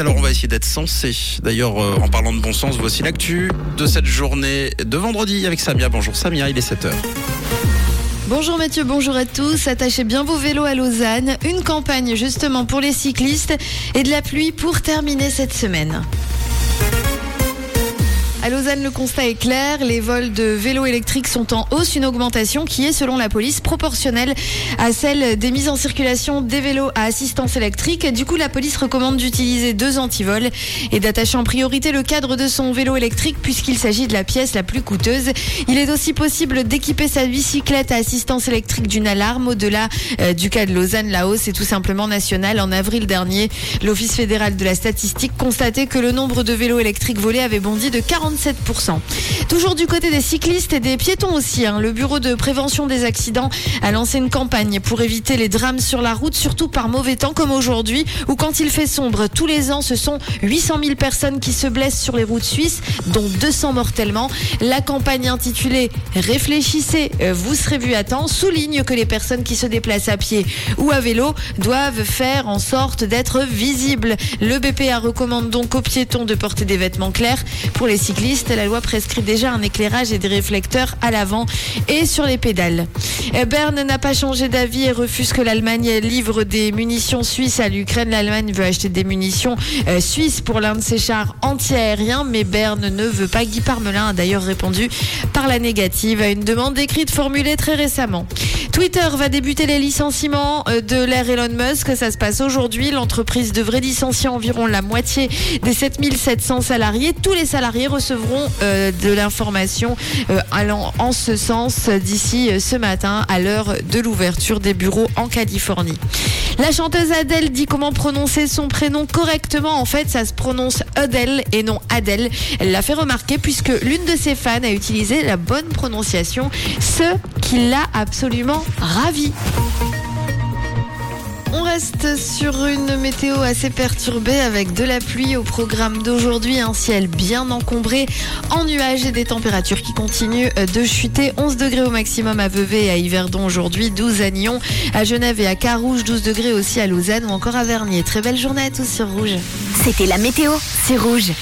alors on va essayer d'être sensé. D'ailleurs, euh, en parlant de bon sens, voici l'actu de cette journée de vendredi avec Samia. Bonjour Samia, il est 7h. Bonjour Mathieu, bonjour à tous. Attachez bien vos vélos à Lausanne. Une campagne justement pour les cyclistes et de la pluie pour terminer cette semaine. À Lausanne, le constat est clair. Les vols de vélos électriques sont en hausse, une augmentation qui est, selon la police, proportionnelle à celle des mises en circulation des vélos à assistance électrique. Du coup, la police recommande d'utiliser deux antivols et d'attacher en priorité le cadre de son vélo électrique puisqu'il s'agit de la pièce la plus coûteuse. Il est aussi possible d'équiper sa bicyclette à assistance électrique d'une alarme. Au-delà euh, du cas de Lausanne, la hausse est tout simplement nationale. En avril dernier, l'Office fédéral de la statistique constatait que le nombre de vélos électriques volés avait bondi de 40 Toujours du côté des cyclistes et des piétons aussi, hein. le Bureau de prévention des accidents a lancé une campagne pour éviter les drames sur la route, surtout par mauvais temps comme aujourd'hui, ou quand il fait sombre. Tous les ans, ce sont 800 000 personnes qui se blessent sur les routes suisses, dont 200 mortellement. La campagne intitulée Réfléchissez, euh, vous serez vu à temps souligne que les personnes qui se déplacent à pied ou à vélo doivent faire en sorte d'être visibles. Le BPA recommande donc aux piétons de porter des vêtements clairs. Pour les cyclistes, la loi prescrit déjà un éclairage et des réflecteurs à l'avant et sur les pédales. Berne n'a pas changé d'avis et refuse que l'Allemagne livre des munitions suisses à l'Ukraine. L'Allemagne veut acheter des munitions euh, suisses pour l'un de ses chars anti-aériens, mais Berne ne veut pas. Guy Parmelin a d'ailleurs répondu par la négative à une demande écrite formulée très récemment. Twitter va débuter les licenciements euh, de l'ère Elon Musk. Ça se passe aujourd'hui. L'entreprise devrait licencier environ la moitié des 7700 salariés. Tous les salariés recevront euh, de l'information euh, allant en ce sens d'ici ce matin à l'heure de l'ouverture des bureaux en Californie. La chanteuse Adèle dit comment prononcer son prénom correctement. En fait, ça se prononce Adèle et non Adèle. Elle l'a fait remarquer puisque l'une de ses fans a utilisé la bonne prononciation, ce qui l'a absolument ravi. On reste sur une météo assez perturbée avec de la pluie au programme d'aujourd'hui, un ciel bien encombré en nuages et des températures qui continuent de chuter. 11 degrés au maximum à Vevey et à Yverdon aujourd'hui, 12 à Nyon, à Genève et à Carouge, 12 degrés aussi à Lausanne ou encore à Vernier. Très belle journée à tous sur Rouge. C'était la météo, c'est Rouge.